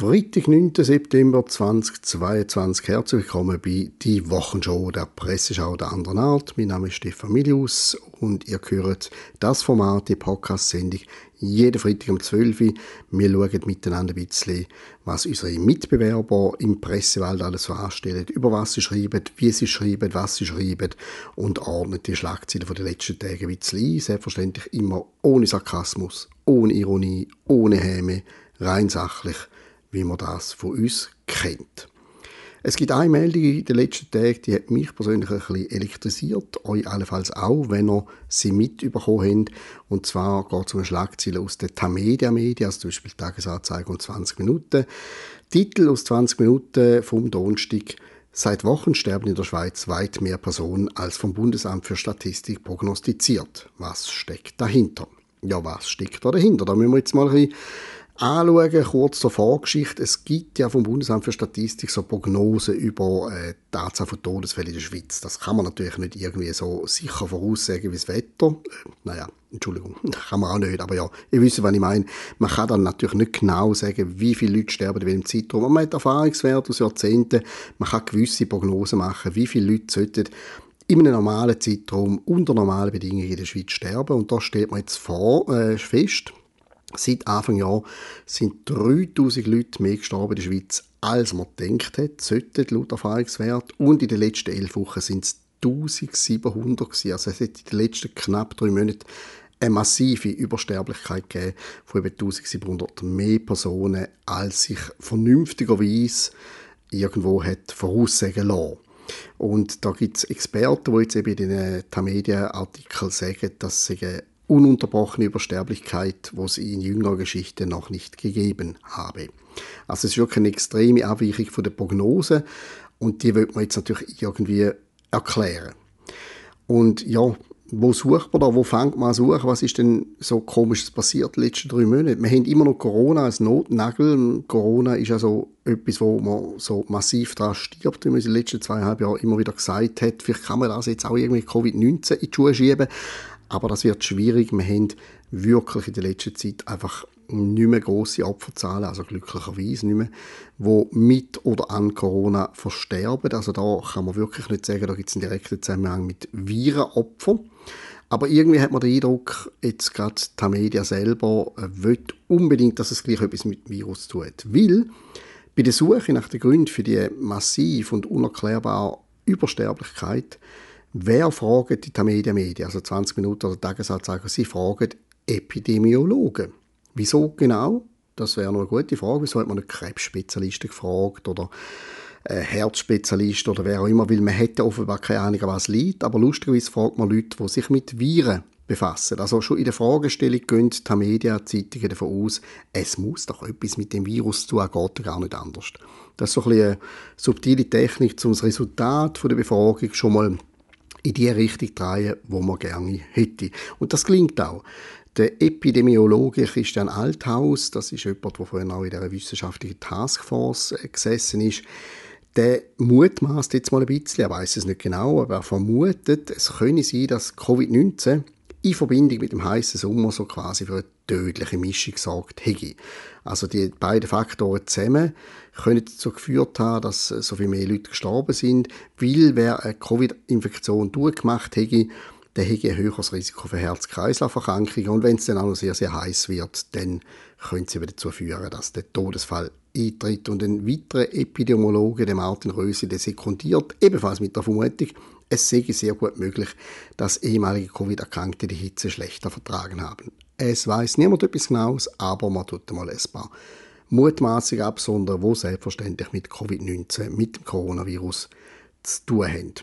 Freitag, 9. September 2022. Herzlich willkommen bei «Die Wochenshow», der Presseschau der anderen Art. Mein Name ist Stefan Milius und ihr hört das Format, die Podcast-Sendung, jeden Freitag um 12 Uhr. Wir schauen miteinander ein bisschen, was unsere Mitbewerber im Pressewald alles so anstellen, über was sie schreiben, wie sie schreiben, was sie schreiben und ordnen die Schlagzeilen von den letzten Tagen ein bisschen ein. Selbstverständlich immer ohne Sarkasmus, ohne Ironie, ohne Häme, rein sachlich – wie man das von uns kennt. Es gibt eine Meldung in den letzten Tagen, die hat mich persönlich ein bisschen elektrisiert, euch allenfalls auch, wenn ihr sie mitbekommen habt. Und zwar geht es um eine Schlagzeile aus den Tamedia Media, also zum Beispiel Tagesanzeige um 20 Minuten. Titel aus 20 Minuten vom Donnerstag. Seit Wochen sterben in der Schweiz weit mehr Personen als vom Bundesamt für Statistik prognostiziert. Was steckt dahinter? Ja, was steckt da dahinter? Da müssen wir jetzt mal ein bisschen anschauen, kurz zur Vorgeschichte. Es gibt ja vom Bundesamt für Statistik so Prognosen über äh, die Anzahl von Todesfällen in der Schweiz. Das kann man natürlich nicht irgendwie so sicher voraussagen wie das Wetter. Äh, naja, Entschuldigung, kann man auch nicht, aber ja, ihr wisst, was ich meine. Man kann dann natürlich nicht genau sagen, wie viele Leute sterben in welchem Zeitraum. Aber man hat Erfahrungswerte aus Jahrzehnten. Man kann gewisse Prognosen machen, wie viele Leute sollten in einem normalen Zeitraum unter normalen Bedingungen in der Schweiz sterben. Und da steht man jetzt vor, äh, fest, Seit Anfang Jahr sind 3000 Leute mehr gestorben in der Schweiz, als man gedacht hat, sollten laut Erfahrungswert. Und in den letzten elf Wochen sind es 1700 gewesen. Also es hat in den letzten knapp drei Monaten eine massive Übersterblichkeit gegeben von über 1700 mehr Personen, als sich vernünftigerweise irgendwo hat voraussagen lassen. Und da gibt es Experten, die jetzt eben in den Tamedia-Artikeln sagen, dass sie ununterbrochene Übersterblichkeit, wo es in jüngerer Geschichte noch nicht gegeben habe. Also es ist wirklich eine extreme Abweichung von der Prognose und die wird man jetzt natürlich irgendwie erklären. Und ja, wo sucht man da? Wo fängt man an suchen? Was ist denn so komisches passiert in den letzten drei Monaten? Wir haben immer noch Corona als Notnagel. Corona ist also etwas, wo man so massiv daran stirbt, wie man in den letzten zweieinhalb Jahren immer wieder gesagt hat. Vielleicht kann man das jetzt auch irgendwie Covid-19 in die Schuhe schieben. Aber das wird schwierig. Wir haben wirklich in der letzten Zeit einfach nicht mehr grosse Opferzahlen, also glücklicherweise nicht mehr, die mit oder an Corona versterben. Also da kann man wirklich nicht sagen, da gibt es einen direkten Zusammenhang mit Virenopfern. Aber irgendwie hat man den Eindruck, jetzt gerade die Media selber äh, will unbedingt, dass es gleich etwas mit dem Virus tut. Weil bei der Suche nach den Gründen für die massiv und unerklärbare Übersterblichkeit Wer fragt die Tamedia Media, also 20 Minuten oder Tagesanzeiger? Sie fragen Epidemiologen. Wieso genau? Das wäre noch eine gute Frage. Wieso hat man nicht Krebsspezialisten gefragt oder äh, Herzspezialist oder wer auch immer, weil man hätte offenbar keine Ahnung, was liegt. Aber lustigerweise fragt man Leute, die sich mit Viren befassen. Also schon in der Fragestellung gehen die Media-Zeitungen davon aus, es muss doch etwas mit dem Virus zu tun, geht gar nicht anders. Das ist so ein eine subtile Technik, um das Resultat der Befragung schon mal in die Richtung drehen, wo man gerne hätte. Und das klingt auch. Der Epidemiologe Christian Althaus, das ist jemand, der vorhin auch in der wissenschaftlichen Taskforce äh, gesessen ist, der mutmaßt jetzt mal ein bisschen, er weiß es nicht genau, aber er vermutet, es könne sein, dass Covid-19 in Verbindung mit dem heißen Sommer so quasi für eine tödliche Mischung gesorgt hätte. Also die beiden Faktoren zusammen können dazu geführt haben, dass so viel mehr Leute gestorben sind, weil wer eine Covid-Infektion durchgemacht hätte, der hätte ein höheres Risiko für Herz-Kreislauf-Erkrankungen und wenn es dann auch noch sehr, sehr heiß wird, dann könnte es dazu führen, dass der Todesfall eintritt. Und ein weiterer Epidemiologe, der Martin Röse, der sekundiert ebenfalls mit der Vermutung, es sei sehr gut möglich, dass ehemalige Covid-Erkrankte die Hitze schlechter vertragen haben. Es weiß niemand etwas Genaues, aber man tut mal ein paar Mutmaßungen absondern, wo selbstverständlich mit Covid-19, mit dem Coronavirus zu tun haben.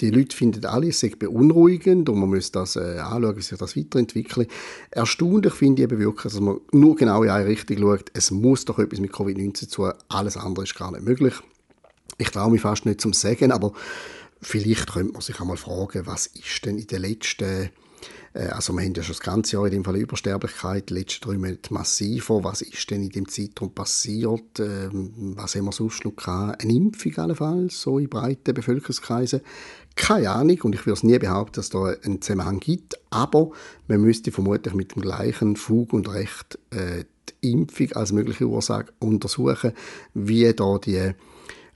Die Leute finden alle, es sei beunruhigend und man muss das äh, anschauen, wie sich das weiterentwickelt. Erstaunlich finde ich eben wirklich, dass man nur genau in eine Richtung schaut. Es muss doch etwas mit Covid-19 zu tun. Alles andere ist gar nicht möglich. Ich traue mich fast nicht zum Sagen, aber vielleicht könnte man sich einmal fragen, was ist denn in den letzten äh, also wir haben ja schon das ganze Jahr in dem Fall Übersterblichkeit, die letzten drei Monate massiver. Was ist denn in dem Zeitraum passiert? Ähm, was haben wir sonst noch gehabt? Eine Impfung allenfalls, so in breiten Bevölkerungskreisen? Keine Ahnung und ich würde es nie behaupten, dass da einen Zusammenhang gibt, aber man müsste vermutlich mit dem gleichen Fug und Recht äh, die Impfung als mögliche Ursache untersuchen, wie da die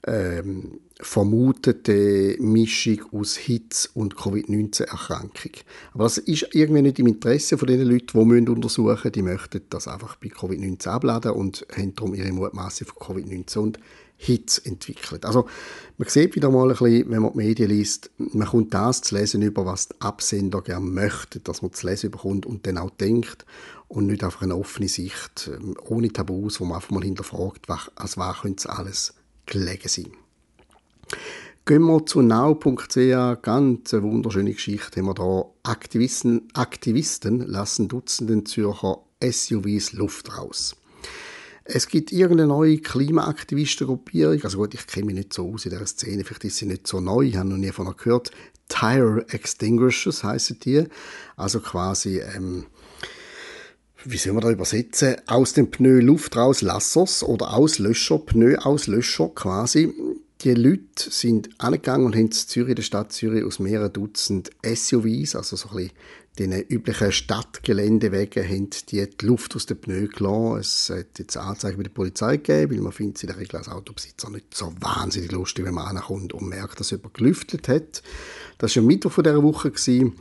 ähm, vermutete Mischung aus Hitze und Covid-19-Erkrankung. Aber das ist irgendwie nicht im Interesse von den Leuten, die müssen untersuchen müssen. Die möchten das einfach bei Covid-19 abladen und haben darum ihre Mutmaße von Covid-19 und Hitze entwickelt. Also man sieht wieder mal ein bisschen, wenn man die Medien liest, man kommt das zu lesen über, was die Absender gerne möchten, dass man zu lesen bekommt und dann auch denkt und nicht einfach eine offene Sicht, ähm, ohne Tabus, wo man einfach mal hinterfragt, was, als was könnte alles gelegen sein. Gehen wir zu now.ch, ganz eine wunderschöne Geschichte haben wir da. Aktivisten, Aktivisten lassen Dutzenden Zürcher SUVs Luft raus. Es gibt irgendeine neue Klimaaktivistengruppierung, also gut, ich kenne mich nicht so aus in dieser Szene, vielleicht ist sie nicht so neu, ich habe noch nie von ihr gehört. Tire Extinguishers heißen die, also quasi, ähm, wie soll man da übersetzen, aus dem Pneu Luft raus Lassers oder Auslöscher, Pneu Auslöscher quasi die Leute sind angegangen und haben in Zürich, der Stadt Zürich, aus mehreren Dutzend SUVs, also so ein bisschen den üblichen Stadtgeländewegen, haben die, die Luft aus den Pneu gelassen. Es hat jetzt Anzeigen bei der Polizei gegeben, weil man findet in der Regel als Autobesitzer nicht so wahnsinnig lustig, wenn man ankommt und merkt, dass jemand gelüftet hat. Das war am Mittwoch dieser Woche. Gewesen.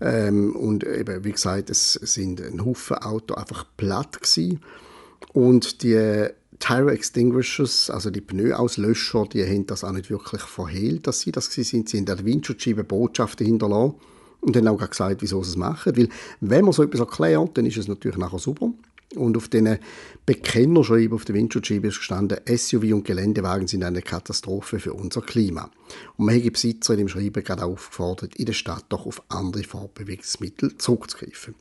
Ähm, und eben, wie gesagt, es sind ein Haufen Autos einfach platt gewesen. Und die Tire Extinguishers, also die Pneuauslöscher, die haben das auch nicht wirklich verhehlt, dass sie das sind. Sie haben der Windschutzscheibe Botschaften hinterlassen und dann auch gesagt, wieso sie es machen. Weil, wenn man so etwas erklärt, dann ist es natürlich nachher super. Und auf diesen Bekennerschreiben auf der Windschutzscheibe ist gestanden, SUV und Geländewagen sind eine Katastrophe für unser Klima. Und man hat die Besitzer in dem Schreiben gerade aufgefordert, in der Stadt doch auf andere Fortbewegungsmittel zurückzugreifen.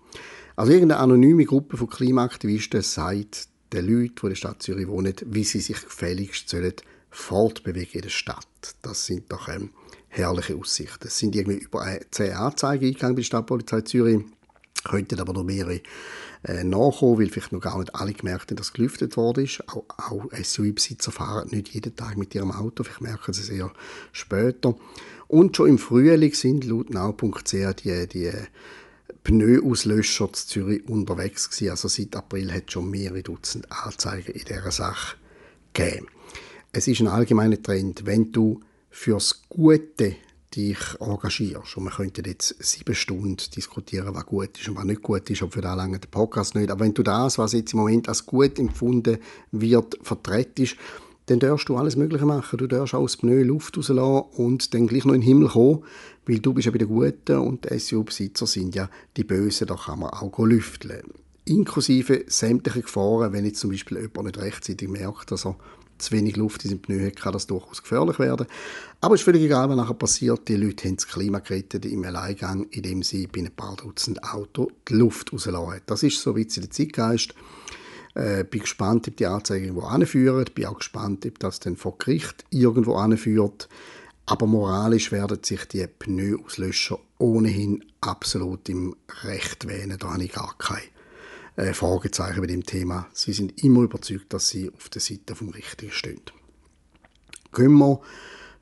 Also irgendeine anonyme Gruppe von Klimaaktivisten sagt, den Leuten, die in der Stadt Zürich wohnen, wie sie sich gefälligst sollen fortbewegen in der Stadt. Das sind doch ähm, herrliche Aussichten. Es sind irgendwie über 10 Anzeigen eingegangen bei der Stadtpolizei Zürich, könnten aber noch mehrere äh, nachkommen, weil vielleicht noch gar nicht alle gemerkt haben, dass gelüftet worden ist. Auch, auch SUV-Besitzer fahren nicht jeden Tag mit ihrem Auto, vielleicht merken sie es eher später. Und schon im Frühling sind laut now.ch die, die Pneuauslöscher zu Zürich unterwegs gewesen. Also seit April hat es schon mehrere Dutzend Anzeigen in dieser Sache gegeben. Es ist ein allgemeiner Trend, wenn du fürs Gute dich engagierst. Und wir könnten jetzt sieben Stunden diskutieren, was gut ist und was nicht gut ist, aber für da lange der Podcast nicht. Aber wenn du das, was jetzt im Moment als gut empfunden wird, vertretest, dann darfst du alles Mögliche machen. Du darfst aus Pneu Luft rauslassen und dann gleich noch in den Himmel kommen, weil du bist ja bei den Guten und die SU-Besitzer sind ja die Bösen, da kann man auch lüfteln. Inklusive sämtliche Gefahren, wenn jetzt zum Beispiel jemand nicht rechtzeitig merkt, dass er zu wenig Luft in seinem Pneu hat, kann das durchaus gefährlich werden. Aber es ist völlig egal, was nachher passiert. Die Leute haben das Klima gerettet im Alleingang, indem sie bei ein paar Dutzend Autos die Luft rauslassen. Das ist so ein bisschen der Zeitgeist. Äh, bin gespannt, ob die Anzeige irgendwo anführen. Bin auch gespannt, ob das dann vor Gericht irgendwo anführt. Aber moralisch werden sich die Pneuauslöscher ohnehin absolut im Recht wähnen. Da habe ich gar keine äh, Fragezeichen bei dem Thema. Sie sind immer überzeugt, dass sie auf der Seite vom Richtigen stehen. Gehen wir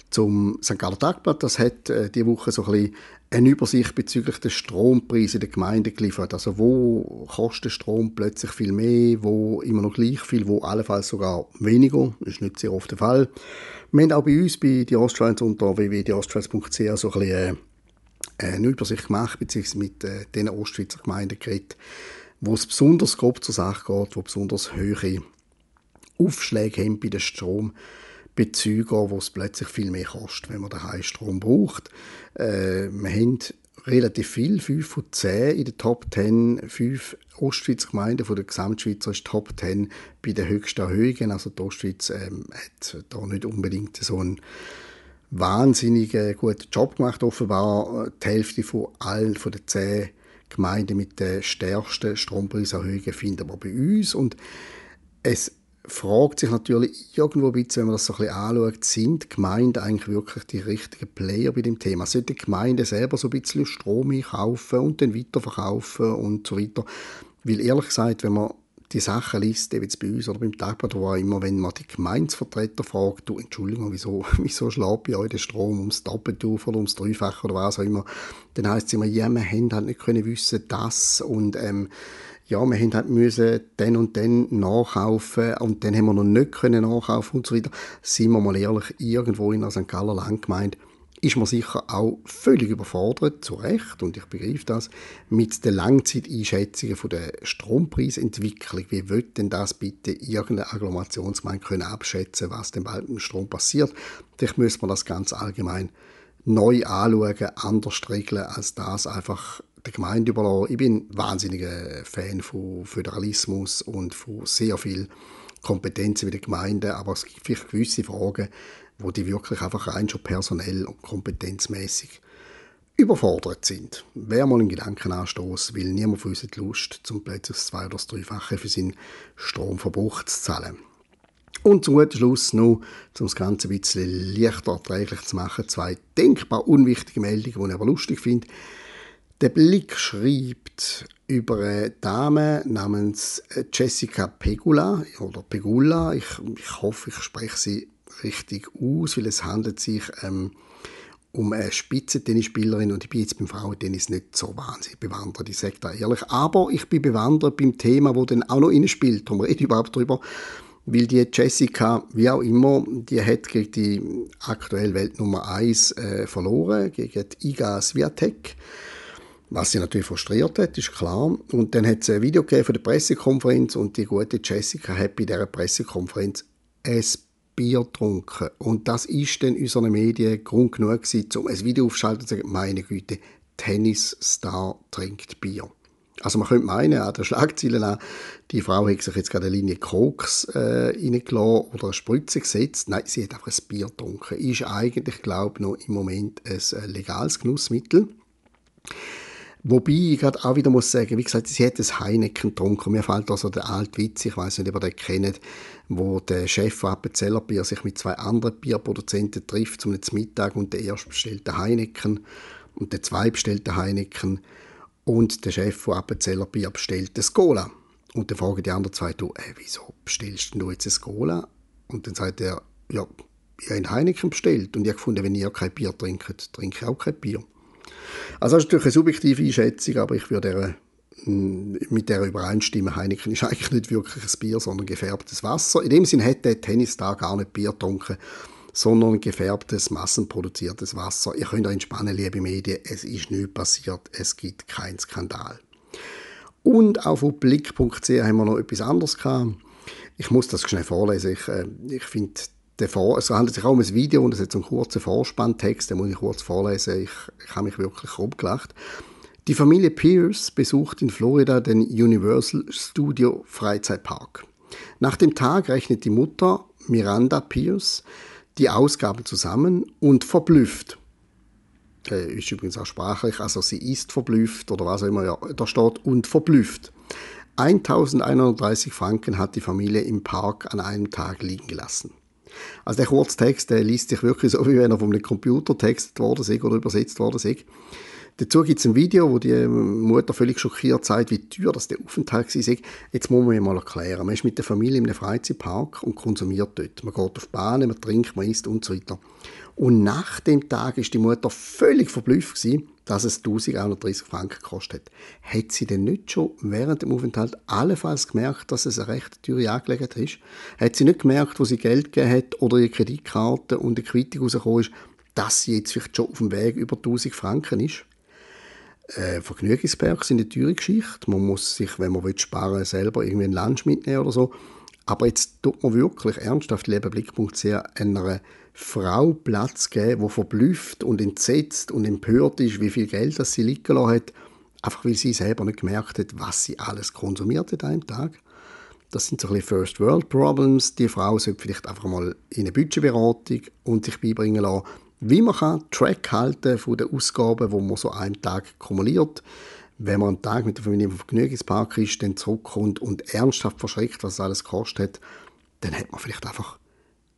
zum St. Galler Tagblatt. Das hat äh, diese Woche so ein bisschen eine Übersicht bezüglich der Strompreise der Gemeinde geliefert. Also wo kostet Strom plötzlich viel mehr, wo immer noch gleich viel, wo allenfalls sogar weniger. Das ist nicht sehr oft der Fall. Wir haben auch bei uns, bei die Ostschweiz unter www.diostschweiz.ch so ein bisschen äh, eine Übersicht gemacht, beziehungsweise mit äh, den Ostschweizer Gemeinden geredet, wo es besonders grob zur Sache geht, wo besonders hohe Aufschläge haben bei den Strom. Bezüger, wo es plötzlich viel mehr kostet, wenn man daheim Strom braucht. Äh, wir haben relativ viel, 5 von 10 in den Top 10, 5 Ostschweizer Gemeinden von der Gesamtschweizer ist Top 10 bei den höchsten Erhöhungen. Also die Ostschweiz ähm, hat da nicht unbedingt so einen wahnsinnig guten Job gemacht. Offenbar die Hälfte von allen von den 10 Gemeinden mit den stärksten Strompreiserhöhungen finden wir bei uns. Und es fragt sich natürlich irgendwo ein bisschen, wenn man das so ein bisschen anschaut, sind Gemeinden eigentlich wirklich die richtigen Player bei dem Thema? Sollten Gemeinden selber so ein bisschen Strom einkaufen und dann weiterverkaufen und so weiter? Weil ehrlich gesagt, wenn man die Sachen liest, eben bei uns oder beim Tagblatt, wo immer, wenn man die Gemeinsvertreter fragt, du, Entschuldigung, wieso, wieso schlägt bei euch der Strom ums Doppelte oder ums Dreifache oder was auch immer, dann heisst es immer, ja, wir haben halt nicht können wissen, das und ähm, ja, wir haben halt müssen dann und dann nachkaufen und dann haben wir noch nicht können nachkaufen und so weiter. Seien wir mal ehrlich, irgendwo in einer St. Galler Landgemeinde ist man sicher auch völlig überfordert, zu Recht, und ich begreife das, mit den Langzeiteinschätzungen der Strompreisentwicklung. Wie wird denn das bitte irgendeine Agglomerationsgemeinde können abschätzen, was dem Strom passiert? Vielleicht müsste man das ganz allgemein neu anschauen, anders regeln, als das einfach der Gemeinde überlassen. Ich bin ein wahnsinniger Fan von Föderalismus und von sehr viel Kompetenzen bei den Gemeinden, aber es gibt vielleicht gewisse Fragen, wo die wirklich einfach rein schon personell und kompetenzmäßig überfordert sind. Wäre mal ein Gedankenanstoß, weil niemand von uns hat Lust, zum plötzlich zwei- oder dreifache für seinen Stromverbrauch zu zahlen. Und zum guten Schluss noch, um das Ganze ein bisschen leichter erträglich zu machen, zwei denkbar unwichtige Meldungen, die ich aber lustig finde. Der Blick schreibt über eine Dame namens Jessica Pegula oder Pegula. Ich, ich hoffe, ich spreche sie richtig aus, weil es handelt sich ähm, um eine Spitzentennisspielerin und ich bin jetzt beim Frauentennis nicht so wahnsinnig bewandert, ich sage da ehrlich. Aber ich bin bewandert beim Thema, wo dann auch noch spielt. Darum rede ich überhaupt darüber. Weil die Jessica, wie auch immer, die hat gegen die aktuelle Weltnummer 1 äh, verloren, gegen die Iga Swiatek. Was sie natürlich frustriert hat, ist klar. Und dann hat es ein Video gegeben von der Pressekonferenz und die gute Jessica hat bei dieser Pressekonferenz ein Bier getrunken. Und das ist dann unseren Medien Grund genug gewesen, um ein Video aufzuschalten und zu sagen, meine Güte, Tennisstar trinkt Bier. Also man könnte meinen, an den Schlagzeilen an, die Frau hat sich jetzt gerade eine Linie Koks äh, reingelassen oder eine Spritze gesetzt. Nein, sie hat einfach ein Bier getrunken. Ist eigentlich, glaube ich, noch im Moment ein äh, legales Genussmittel. Wobei ich gerade auch wieder muss sagen, wie gesagt, sie hat ein Heineken getrunken. Mir fällt also der alte Witz, ich weiß nicht, ob ihr den kennt, wo der Chef von Appenzeller Bier sich mit zwei anderen Bierproduzenten trifft zum Mittag und der erste bestellt den Heineken und der zweite bestellt den Heineken und der Chef von Appenzeller Bier bestellt den Cola. Und dann fragen die anderen zwei, du, äh, wieso bestellst du jetzt ein Cola? Und dann sagt er, ja, ich habe Heineken bestellt und ich habe gefunden, wenn ihr kein Bier trinkt, trinke ich auch kein Bier. Also das ist natürlich eine subjektive Einschätzung, aber ich würde mm, mit der übereinstimmen, Heineken ist eigentlich nicht wirklich ein Bier, sondern gefärbtes Wasser. In dem Sinne hätte der Tennisstar gar nicht Bier getrunken, sondern gefärbtes, massenproduziertes Wasser. Ihr könnt euch entspannen, liebe Medien, es ist nichts passiert, es gibt keinen Skandal. Und auf blick.ch haben wir noch etwas anderes gehabt. Ich muss das schnell vorlesen. Ich, äh, ich finde der es handelt sich auch um ein Video und es hat so einen kurzen Vorspanntext, den muss ich kurz vorlesen. Ich, ich habe mich wirklich rumgelacht. Die Familie Pierce besucht in Florida den Universal Studio Freizeitpark. Nach dem Tag rechnet die Mutter Miranda Pierce die Ausgaben zusammen und verblüfft. Äh, ist übrigens auch sprachlich, also sie ist verblüfft oder was auch immer, ja, da steht und verblüfft. 1130 Franken hat die Familie im Park an einem Tag liegen gelassen. Also der Kurztext, der liest sich wirklich so, wie wenn er einem Computer textet worden ist oder übersetzt worden ist. Dazu gibt es ein Video, wo die Mutter völlig schockiert sagt, wie teuer das der Aufenthalt war. Jetzt muss man mir mal erklären. Man ist mit der Familie in einem Freizeitpark und konsumiert dort. Man geht auf die Bahn, man trinkt, man isst und so weiter. Und nach dem Tag ist die Mutter völlig verblüfft gewesen, dass es 1130 Franken gekostet hat. Hat sie denn nicht schon während dem Aufenthalt allenfalls gemerkt, dass es eine recht teure Angelegenheit ist? Hat sie nicht gemerkt, wo sie Geld gegeben hat oder ihre Kreditkarte und eine Quittung rausgekommen ist, dass sie jetzt vielleicht schon auf dem Weg über 1000 Franken ist? Äh, Vergnügungsberg sind eine teure Geschichte. Man muss sich, wenn man sparen will, selber irgendwie ein Lunch mitnehmen oder so. Aber jetzt tut man wirklich ernsthaft lebenblick.ch einer Frau Platz geben, die verblüfft und entsetzt und empört ist, wie viel Geld das sie liegen lassen hat, einfach weil sie selber nicht gemerkt hat, was sie alles konsumiert hat einem Tag. Das sind so ein bisschen First World Problems. Die Frau sollte vielleicht einfach mal in eine Budgetberatung und sich beibringen lassen, wie man kann Track halten von den Ausgaben, wo man so einen Tag kumuliert. Wenn man einen Tag mit der Familie im Vergnügungspark ist, dann zurückkommt und ernsthaft verschreckt, was alles kostet, dann hat man vielleicht einfach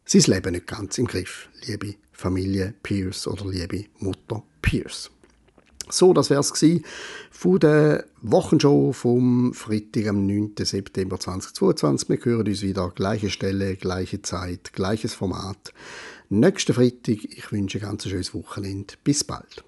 sein Leben nicht ganz im Griff, liebe Familie Pierce oder liebe Mutter Pierce. So, das wäre es von der Wochenshow vom Freitag, am 9. September 2022. Wir hören uns wieder, gleiche Stelle, gleiche Zeit, gleiches Format. Nächsten Freitag. Ich wünsche ein ganz schönes Wochenende. Bis bald.